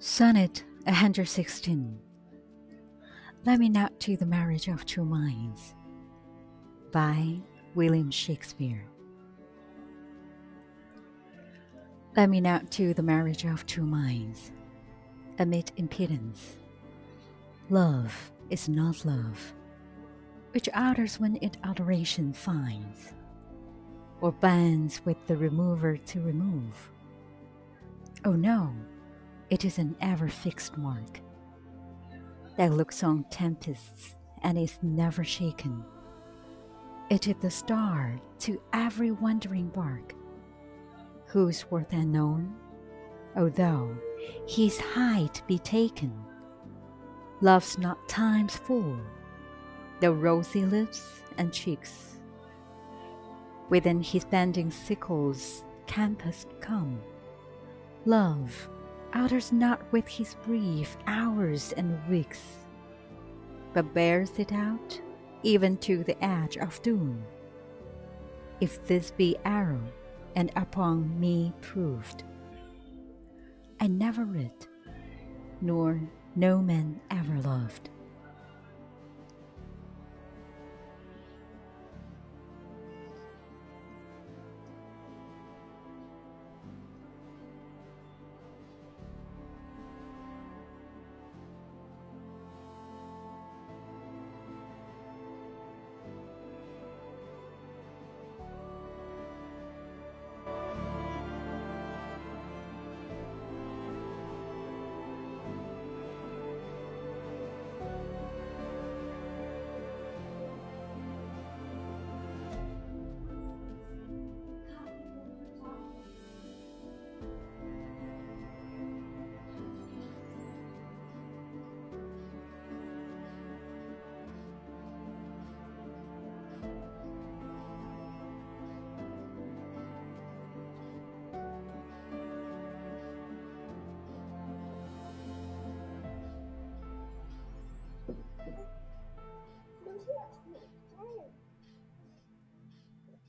Sonnet 116 Let me not to the marriage of two minds by William Shakespeare. Let me not to the marriage of two minds amid impedance. Love is not love, which alters when it alteration finds, or bands with the remover to remove. Oh no! It is an ever fixed mark that looks on tempests and is never shaken. It is the star to every wandering bark, whose worth unknown, although his height be taken, loves not time's full, the rosy lips and cheeks. Within his bending sickle's compass come, love alters not with his brief hours and weeks, but bears it out even to the edge of doom. If this be arrow and upon me proved, I never read, nor no man ever loved.